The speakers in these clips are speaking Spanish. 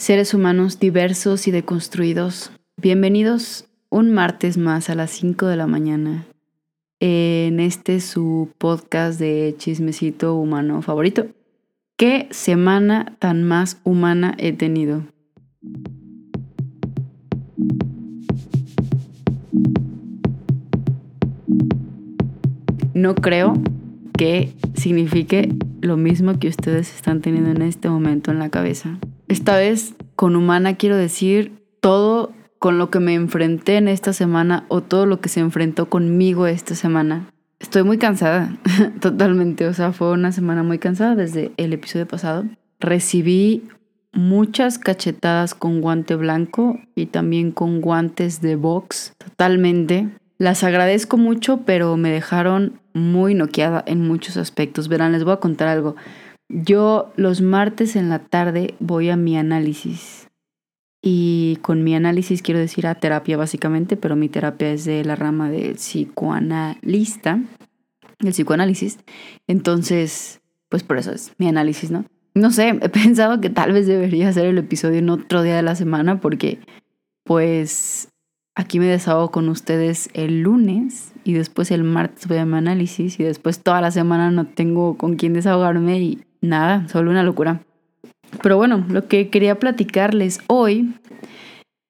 seres humanos diversos y deconstruidos. Bienvenidos un martes más a las 5 de la mañana en este su podcast de chismecito humano favorito. ¿Qué semana tan más humana he tenido? No creo que signifique lo mismo que ustedes están teniendo en este momento en la cabeza. Esta vez con humana quiero decir todo con lo que me enfrenté en esta semana o todo lo que se enfrentó conmigo esta semana. Estoy muy cansada, totalmente. O sea, fue una semana muy cansada desde el episodio pasado. Recibí muchas cachetadas con guante blanco y también con guantes de box, totalmente. Las agradezco mucho, pero me dejaron muy noqueada en muchos aspectos. Verán, les voy a contar algo. Yo los martes en la tarde voy a mi análisis. Y con mi análisis quiero decir a terapia básicamente, pero mi terapia es de la rama del psicoanalista, del psicoanálisis. Entonces, pues por eso es mi análisis, ¿no? No sé, he pensado que tal vez debería hacer el episodio en otro día de la semana porque pues aquí me desahogo con ustedes el lunes y después el martes voy a mi análisis y después toda la semana no tengo con quién desahogarme y nada, solo una locura. Pero bueno, lo que quería platicarles hoy,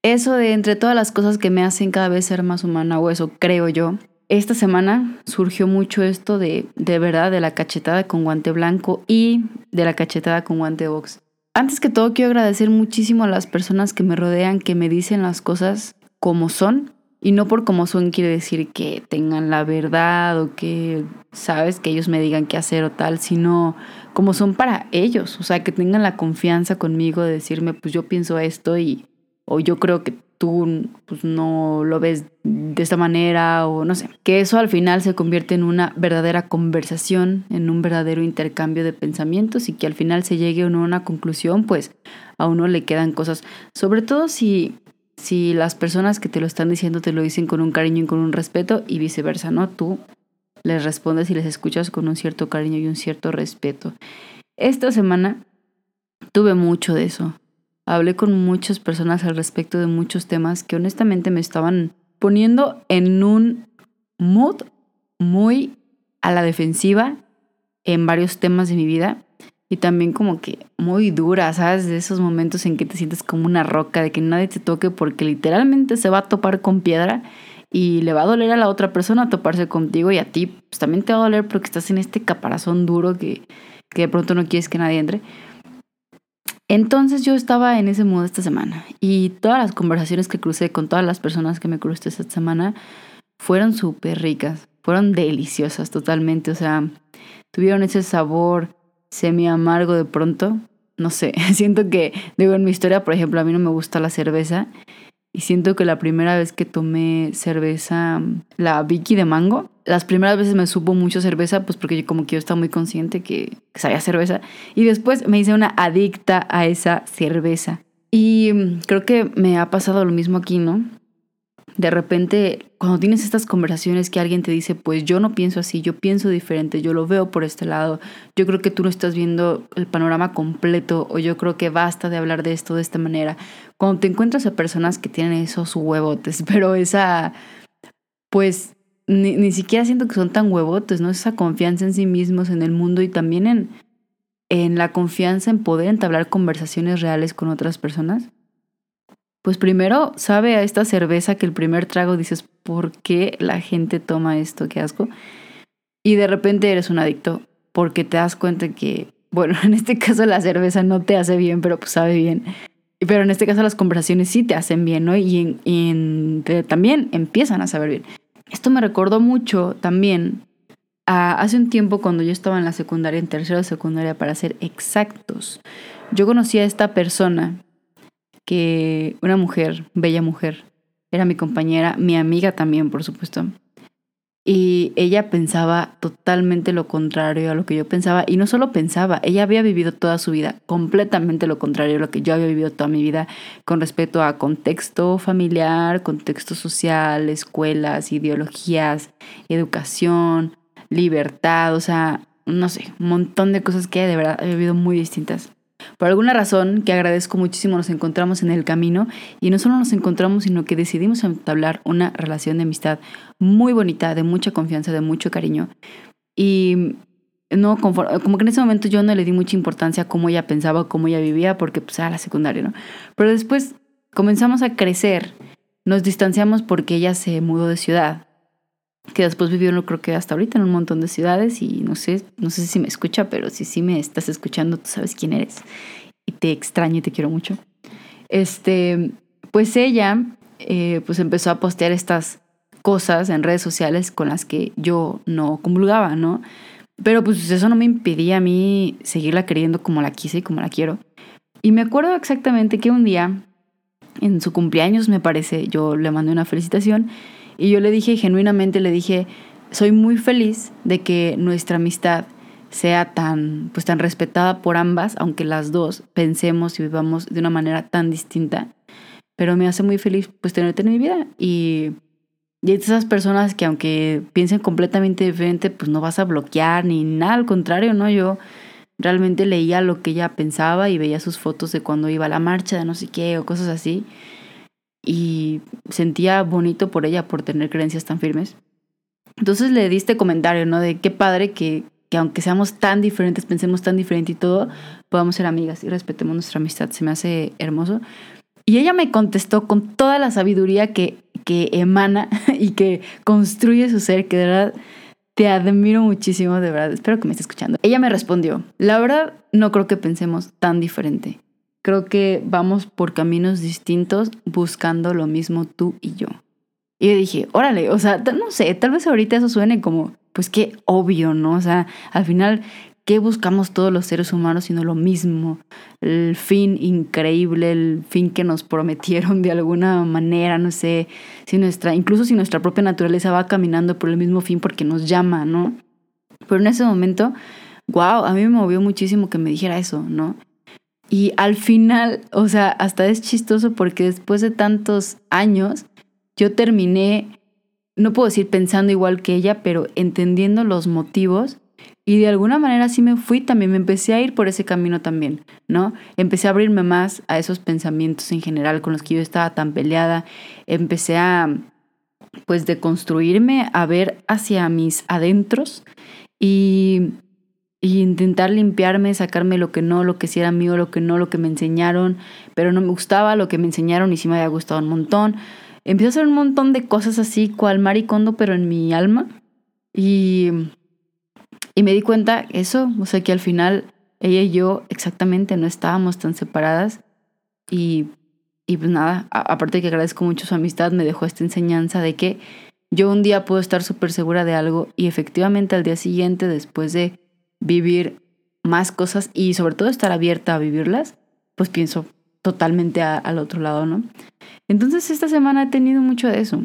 eso de entre todas las cosas que me hacen cada vez ser más humana, o eso creo yo, esta semana surgió mucho esto de, de verdad, de la cachetada con guante blanco y de la cachetada con guante box. Antes que todo, quiero agradecer muchísimo a las personas que me rodean, que me dicen las cosas como son y no por como son quiere decir que tengan la verdad o que, sabes, que ellos me digan qué hacer o tal, sino como son para ellos. O sea, que tengan la confianza conmigo de decirme, pues yo pienso esto y, o yo creo que tú pues, no lo ves de esta manera o no sé. Que eso al final se convierte en una verdadera conversación, en un verdadero intercambio de pensamientos y que al final se llegue a una conclusión, pues a uno le quedan cosas. Sobre todo si si las personas que te lo están diciendo te lo dicen con un cariño y con un respeto y viceversa, ¿no? Tú les respondes y les escuchas con un cierto cariño y un cierto respeto. Esta semana tuve mucho de eso. Hablé con muchas personas al respecto de muchos temas que honestamente me estaban poniendo en un mood muy a la defensiva en varios temas de mi vida y también como que muy dura, ¿sabes? De esos momentos en que te sientes como una roca, de que nadie te toque porque literalmente se va a topar con piedra y le va a doler a la otra persona toparse contigo y a ti pues también te va a doler porque estás en este caparazón duro que, que de pronto no quieres que nadie entre. Entonces yo estaba en ese modo esta semana y todas las conversaciones que crucé con todas las personas que me crucé esta semana fueron súper ricas, fueron deliciosas totalmente, o sea, tuvieron ese sabor semi amargo de pronto. No sé, siento que, digo, en mi historia, por ejemplo, a mí no me gusta la cerveza. Y siento que la primera vez que tomé cerveza, la Vicky de mango, las primeras veces me supo mucho cerveza, pues porque yo como que yo estaba muy consciente que, que sabía cerveza. Y después me hice una adicta a esa cerveza. Y mm, creo que me ha pasado lo mismo aquí, ¿no? De repente, cuando tienes estas conversaciones que alguien te dice, pues yo no pienso así, yo pienso diferente, yo lo veo por este lado, yo creo que tú no estás viendo el panorama completo o yo creo que basta de hablar de esto de esta manera. Cuando te encuentras a personas que tienen esos huevotes, pero esa, pues ni, ni siquiera siento que son tan huevotes, ¿no? Esa confianza en sí mismos, en el mundo y también en, en la confianza en poder entablar conversaciones reales con otras personas pues primero sabe a esta cerveza que el primer trago dices, ¿por qué la gente toma esto? Qué asco. Y de repente eres un adicto porque te das cuenta que, bueno, en este caso la cerveza no te hace bien, pero pues sabe bien. Pero en este caso las conversaciones sí te hacen bien, ¿no? Y, en, también empiezan a saber bien. Esto me recordó mucho también a hace un tiempo cuando yo estaba en la secundaria, en tercera secundaria para ser exactos. Yo conocí a esta persona que una mujer, bella mujer, era mi compañera, mi amiga también, por supuesto. Y ella pensaba totalmente lo contrario a lo que yo pensaba. Y no solo pensaba, ella había vivido toda su vida completamente lo contrario a lo que yo había vivido toda mi vida con respecto a contexto familiar, contexto social, escuelas, ideologías, educación, libertad, o sea, no sé, un montón de cosas que de verdad he vivido muy distintas. Por alguna razón que agradezco muchísimo nos encontramos en el camino y no solo nos encontramos, sino que decidimos entablar una relación de amistad muy bonita, de mucha confianza, de mucho cariño. Y no como que en ese momento yo no le di mucha importancia a cómo ella pensaba, cómo ella vivía, porque pues era la secundaria, ¿no? Pero después comenzamos a crecer, nos distanciamos porque ella se mudó de ciudad, que después vivió, no creo que hasta ahorita, en un montón de ciudades y no sé, no sé si me escucha, pero si sí me estás escuchando, tú sabes quién eres y te extraño y te quiero mucho. Este, pues ella, eh, pues empezó a postear estas cosas en redes sociales con las que yo no comulgaba, ¿no? Pero pues eso no me impedía a mí seguirla queriendo como la quise y como la quiero. Y me acuerdo exactamente que un día, en su cumpleaños me parece, yo le mandé una felicitación y yo le dije, genuinamente le dije, soy muy feliz de que nuestra amistad sea tan, pues tan respetada por ambas, aunque las dos pensemos y vivamos de una manera tan distinta. Pero me hace muy feliz pues tenerte en mi vida y y esas personas que aunque piensen completamente diferente, pues no vas a bloquear ni nada, al contrario, ¿no? Yo realmente leía lo que ella pensaba y veía sus fotos de cuando iba a la marcha, de no sé qué, o cosas así. Y sentía bonito por ella, por tener creencias tan firmes. Entonces le di este comentario, ¿no? De qué padre que, que aunque seamos tan diferentes, pensemos tan diferente y todo, podamos ser amigas y respetemos nuestra amistad. Se me hace hermoso. Y ella me contestó con toda la sabiduría que que emana y que construye su ser, que de verdad te admiro muchísimo, de verdad. Espero que me esté escuchando. Ella me respondió, la verdad no creo que pensemos tan diferente. Creo que vamos por caminos distintos buscando lo mismo tú y yo. Y yo dije, órale, o sea, no sé, tal vez ahorita eso suene como, pues qué obvio, ¿no? O sea, al final ¿Qué buscamos todos los seres humanos sino lo mismo? El fin increíble, el fin que nos prometieron de alguna manera, no sé, si nuestra, incluso si nuestra propia naturaleza va caminando por el mismo fin porque nos llama, ¿no? Pero en ese momento, wow, a mí me movió muchísimo que me dijera eso, ¿no? Y al final, o sea, hasta es chistoso porque después de tantos años, yo terminé, no puedo decir pensando igual que ella, pero entendiendo los motivos y de alguna manera sí me fui, también me empecé a ir por ese camino también, ¿no? Empecé a abrirme más a esos pensamientos en general con los que yo estaba tan peleada. Empecé a, pues, deconstruirme, a ver hacia mis adentros y, y intentar limpiarme, sacarme lo que no, lo que sí era mío, lo que no, lo que me enseñaron, pero no me gustaba, lo que me enseñaron y sí me había gustado un montón. Empecé a hacer un montón de cosas así, cual maricondo, pero en mi alma. Y y me di cuenta eso, o sea que al final ella y yo exactamente no estábamos tan separadas y, y pues nada, aparte de que agradezco mucho su amistad, me dejó esta enseñanza de que yo un día puedo estar súper segura de algo y efectivamente al día siguiente, después de vivir más cosas y sobre todo estar abierta a vivirlas, pues pienso totalmente al otro lado, ¿no? Entonces esta semana he tenido mucho de eso.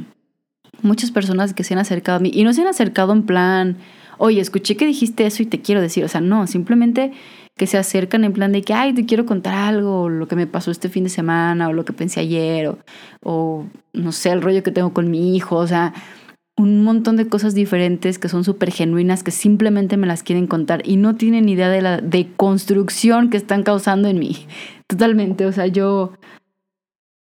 Muchas personas que se han acercado a mí y no se han acercado en plan, oye, escuché que dijiste eso y te quiero decir, o sea, no, simplemente que se acercan en plan de que, ay, te quiero contar algo, lo que me pasó este fin de semana, o lo que pensé ayer, o, o no sé, el rollo que tengo con mi hijo, o sea, un montón de cosas diferentes que son súper genuinas, que simplemente me las quieren contar y no tienen idea de la deconstrucción que están causando en mí. Totalmente, o sea, yo,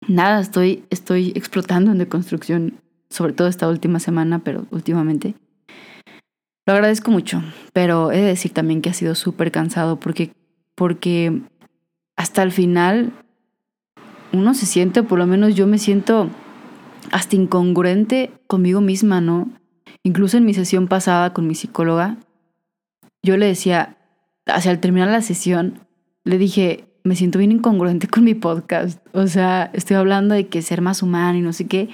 nada, estoy, estoy explotando en deconstrucción, sobre todo esta última semana, pero últimamente. Lo agradezco mucho, pero he de decir también que ha sido súper cansado porque, porque hasta el final uno se siente, por lo menos yo me siento hasta incongruente conmigo misma, ¿no? Incluso en mi sesión pasada con mi psicóloga, yo le decía, hacia al terminar la sesión, le dije, me siento bien incongruente con mi podcast. O sea, estoy hablando de que ser más humano y no sé qué.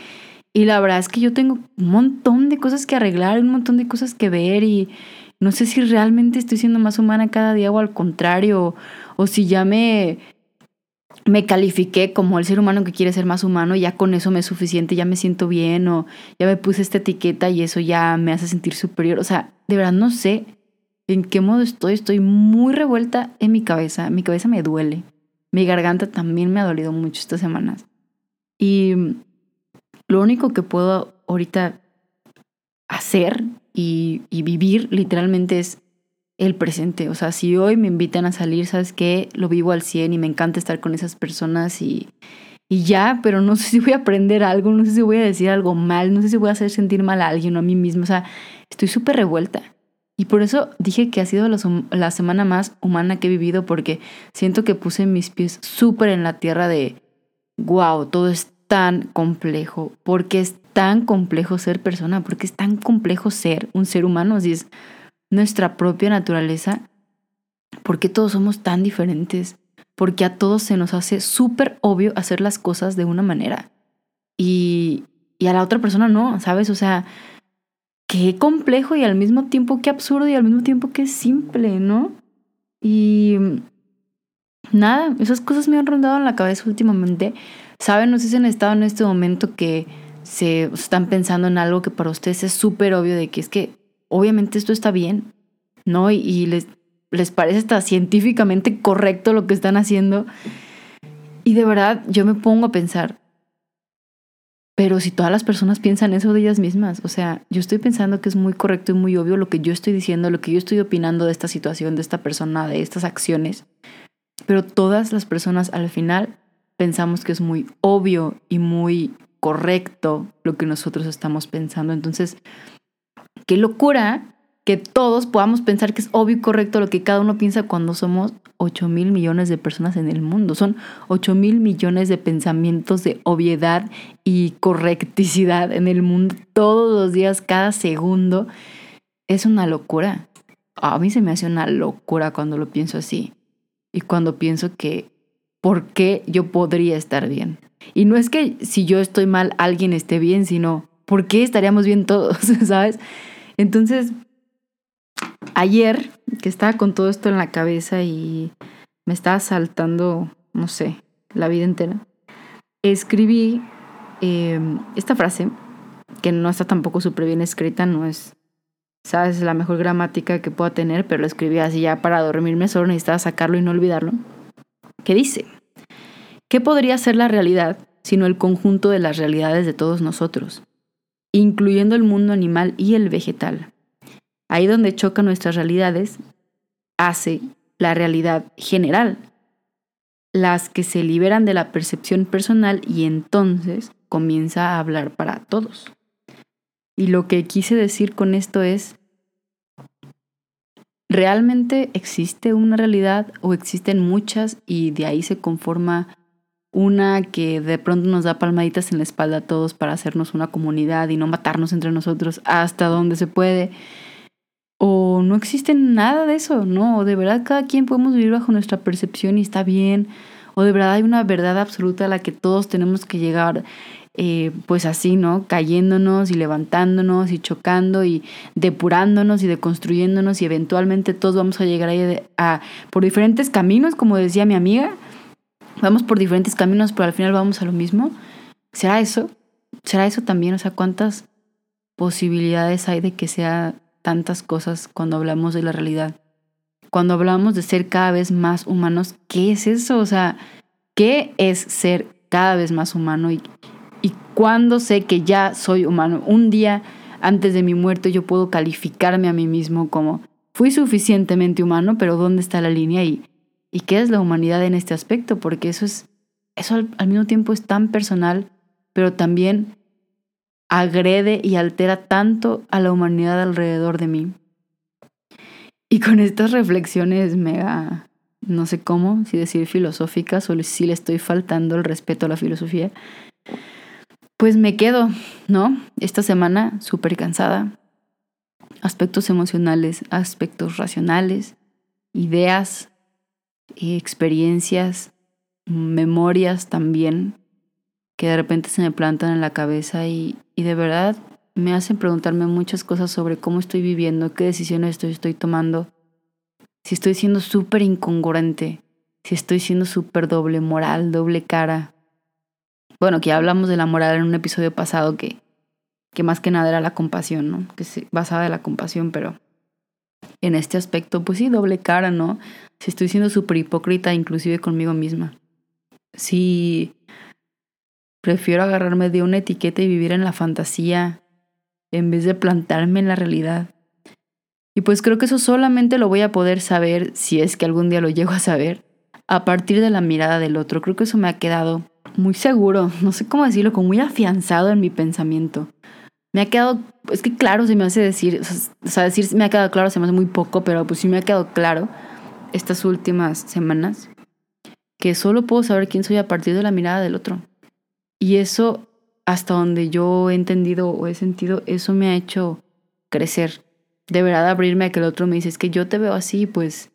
Y la verdad es que yo tengo un montón de cosas que arreglar, un montón de cosas que ver y no sé si realmente estoy siendo más humana cada día o al contrario, o, si ya me, me califiqué como el ser humano que quiere ser más humano, ya con eso me es suficiente, ya me siento bien o ya me puse esta etiqueta y eso ya me hace sentir superior. O sea, de verdad no sé en qué modo estoy, estoy muy revuelta en mi cabeza, mi cabeza me duele, mi garganta también me ha dolido mucho estas semanas. Y lo único que puedo ahorita hacer y, vivir literalmente es el presente. O sea, si hoy me invitan a salir, ¿sabes qué? Lo vivo al 100 y me encanta estar con esas personas y, y ya, pero no sé si voy a aprender algo, no sé si voy a decir algo mal, no sé si voy a hacer sentir mal a alguien o a mí mismo. O sea, estoy súper revuelta. Y por eso dije que ha sido la, semana más humana que he vivido porque siento que puse mis pies súper en la tierra de, wow, todo es tan complejo, porque es tan complejo ser persona, porque es tan complejo ser un ser humano, si es nuestra propia naturaleza, porque todos somos tan diferentes, porque a todos se nos hace súper obvio hacer las cosas de una manera y, y a la otra persona no, ¿sabes? O sea, qué complejo y al mismo tiempo qué absurdo y al mismo tiempo qué simple, ¿no? Y nada, esas cosas me han rondado en la cabeza últimamente. Saben, no sé si han estado en este momento que se están pensando en algo que para ustedes es súper obvio de que es que obviamente esto está bien, ¿no? Y, les, les parece hasta científicamente correcto lo que están haciendo. Y de verdad yo me pongo a pensar, pero si todas las personas piensan eso de ellas mismas, o sea, yo estoy pensando que es muy correcto y muy obvio lo que yo estoy diciendo, lo que yo estoy opinando de esta situación, de esta persona, de estas acciones, pero todas las personas al final pensamos que es muy obvio y muy correcto lo que nosotros estamos pensando. Entonces, qué locura que todos podamos pensar que es obvio y correcto lo que cada uno piensa cuando somos 8 mil millones de personas en el mundo. Son 8 mil millones de pensamientos de obviedad y correcticidad en el mundo todos los días, cada segundo. Es una locura. A mí se me hace una locura cuando lo pienso así. Y cuando pienso que, ¿por qué yo podría estar bien? Y no es que si yo estoy mal, alguien esté bien, sino, ¿por qué estaríamos bien todos? ¿Sabes? Entonces, ayer que estaba con todo esto en la cabeza y me estaba saltando, no sé, la vida entera, escribí em, esta frase, que no está tampoco súper bien escrita, no es, sabes, la mejor gramática que pueda tener, pero lo escribí así ya para dormirme, solo necesitaba sacarlo y no olvidarlo, que dice, ¿qué podría ser la realidad sino el conjunto de las realidades de todos nosotros, incluyendo el mundo animal y el vegetal? Ahí donde chocan nuestras realidades, hace la realidad general, las que se liberan de la percepción personal y entonces comienza a hablar para todos. Y lo que quise decir con esto es, ¿realmente existe una realidad o existen muchas y de ahí se conforma una que de pronto nos da palmaditas en la espalda a todos para hacernos una comunidad y no matarnos entre nosotros hasta donde se puede? o no existe nada de eso, ¿no? O de verdad cada quien podemos vivir bajo nuestra percepción y está bien, o de verdad hay una verdad absoluta a la que todos tenemos que llegar, eh, pues así, ¿no? Cayéndonos y levantándonos y chocando y depurándonos y deconstruyéndonos y eventualmente todos vamos a llegar ahí a, por diferentes caminos, como decía mi amiga, vamos por diferentes caminos, pero al final vamos a lo mismo. ¿Será eso? ¿Será eso también? O sea, ¿cuántas posibilidades hay de que sea tantas cosas cuando hablamos de la realidad. Cuando hablamos de ser cada vez más humanos, ¿qué es eso? O sea, ¿qué es ser cada vez más humano? Y, y cuando sé que ya soy humano, un día antes de mi muerte yo puedo calificarme a mí mismo como fui suficientemente humano, pero ¿dónde está la línea? Y, y qué es la humanidad en este aspecto, porque eso es, eso al mismo tiempo es tan personal, pero también agrede y altera tanto a la humanidad alrededor de mí. Y con estas reflexiones mega, no sé cómo, si decir filosóficas o si le estoy faltando el respeto a la filosofía, pues me quedo, ¿no? Esta semana súper cansada. Aspectos emocionales, aspectos racionales, ideas, experiencias, memorias también que de repente se me plantan en la cabeza y, de verdad me hacen preguntarme muchas cosas sobre cómo estoy viviendo, qué decisiones estoy, estoy tomando, si estoy siendo súper incongruente, si estoy siendo súper doble moral, doble cara. Bueno, que ya hablamos de la moral en un episodio pasado que, que más que nada era la compasión, ¿no? Que se basaba en la compasión, pero en este aspecto, pues sí, doble cara, ¿no? Si estoy siendo súper hipócrita inclusive conmigo misma. Si Prefiero agarrarme de una etiqueta y vivir en la fantasía en vez de plantarme en la realidad. Y pues creo que eso solamente lo voy a poder saber si es que algún día lo llego a saber a partir de la mirada del otro. Creo que eso me ha quedado muy seguro, no sé cómo decirlo, como muy afianzado en mi pensamiento. Me ha quedado, es que claro, se me hace decir, o sea, decir me ha quedado claro se me hace muy poco, pero pues sí me ha quedado claro estas últimas semanas que solo puedo saber quién soy a partir de la mirada del otro. Y eso, hasta donde yo he entendido o he sentido, eso me ha hecho crecer. De verdad abrirme a que el otro me dice, es que yo te veo así, pues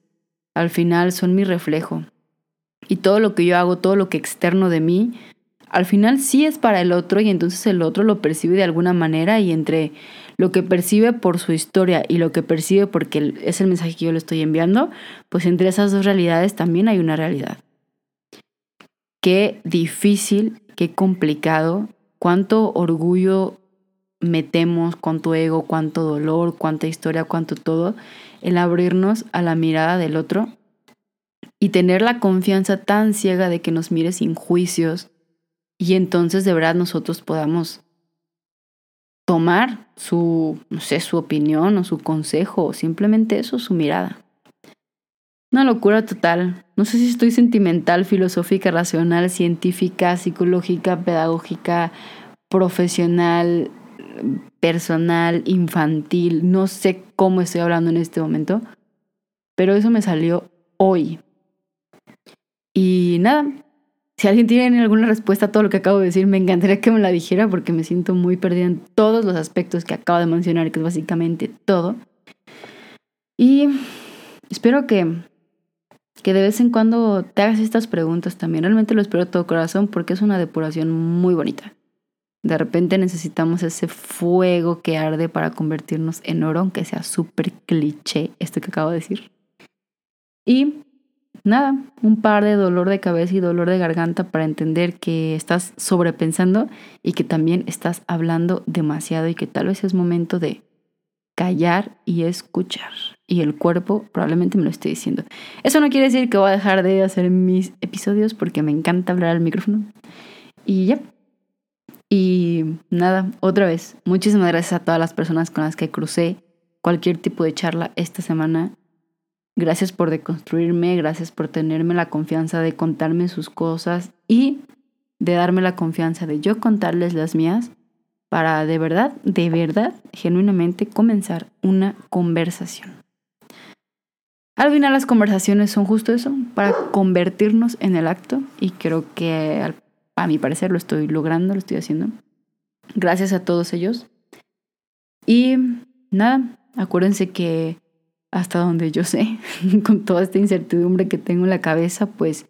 al final son mi reflejo. Y todo lo que yo hago, todo lo que externo de mí, al final sí es para el otro y entonces el otro lo percibe de alguna manera y entre lo que percibe por su historia y lo que percibe porque es el mensaje que yo le estoy enviando, pues entre esas dos realidades también hay una realidad. Qué difícil, qué complicado, cuánto orgullo metemos, cuánto ego, cuánto dolor, cuánta historia, cuánto todo, el abrirnos a la mirada del otro y tener la confianza tan ciega de que nos mire sin juicios y entonces de verdad nosotros podamos tomar su, no sé, su opinión o su consejo o simplemente eso, su mirada. Una locura total. No sé si estoy sentimental, filosófica, racional, científica, psicológica, pedagógica, profesional, personal, infantil. No sé cómo estoy hablando en este momento, pero eso me salió hoy. Y nada, si alguien tiene alguna respuesta a todo lo que acabo de decir, me encantaría que me la dijera porque me siento muy perdida en todos los aspectos que acabo de mencionar, que es básicamente todo. Y espero que, que de vez en cuando te hagas estas preguntas también. Realmente lo espero de todo corazón porque es una depuración muy bonita. De repente necesitamos ese fuego que arde para convertirnos en oro, aunque sea súper cliché esto que acabo de decir. Y nada, un par de dolor de cabeza y dolor de garganta para entender que estás sobrepensando y que también estás hablando demasiado y que tal vez es momento de callar y escuchar. Y el cuerpo probablemente me lo esté diciendo. Eso no quiere decir que voy a dejar de hacer mis episodios porque me encanta hablar al micrófono. Y ya. Y nada, otra vez, muchísimas gracias a todas las personas con las que crucé cualquier tipo de charla esta semana. Gracias por deconstruirme, gracias por tenerme la confianza de contarme sus cosas y de darme la confianza de yo contarles las mías para de verdad, de verdad, genuinamente comenzar una conversación. Al final las conversaciones son justo eso, para convertirnos en el acto y creo que a mi parecer lo estoy logrando, lo estoy haciendo. Gracias a todos ellos. Y nada, acuérdense que hasta donde yo sé, con toda esta incertidumbre que tengo en la cabeza, pues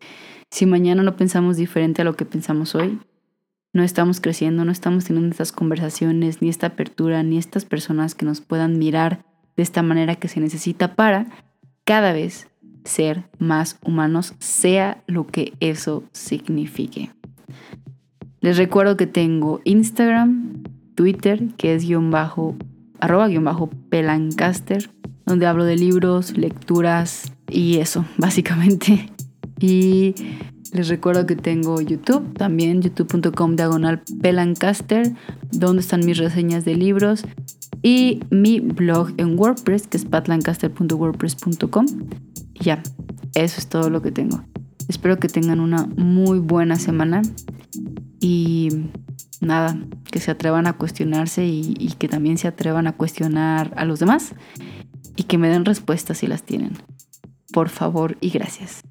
si mañana no pensamos diferente a lo que pensamos hoy, no estamos creciendo, no estamos teniendo estas conversaciones, ni esta apertura, ni estas personas que nos puedan mirar de esta manera que se necesita para cada vez ser más humanos, sea lo que eso signifique. Les recuerdo que tengo Instagram, Twitter, que es guion bajo, arroba guion bajo pelancaster, donde hablo de libros, lecturas y eso, básicamente. Y les recuerdo que tengo YouTube, también youtube.com diagonal pelancaster, donde están mis reseñas de libros y mi blog en WordPress, que es patlancaster.wordpress.com. Ya, eso es todo lo que tengo. Espero que tengan una muy buena semana y nada, que se atrevan a cuestionarse y, y que también se atrevan a cuestionar a los demás y que me den respuestas si las tienen. Por favor y gracias.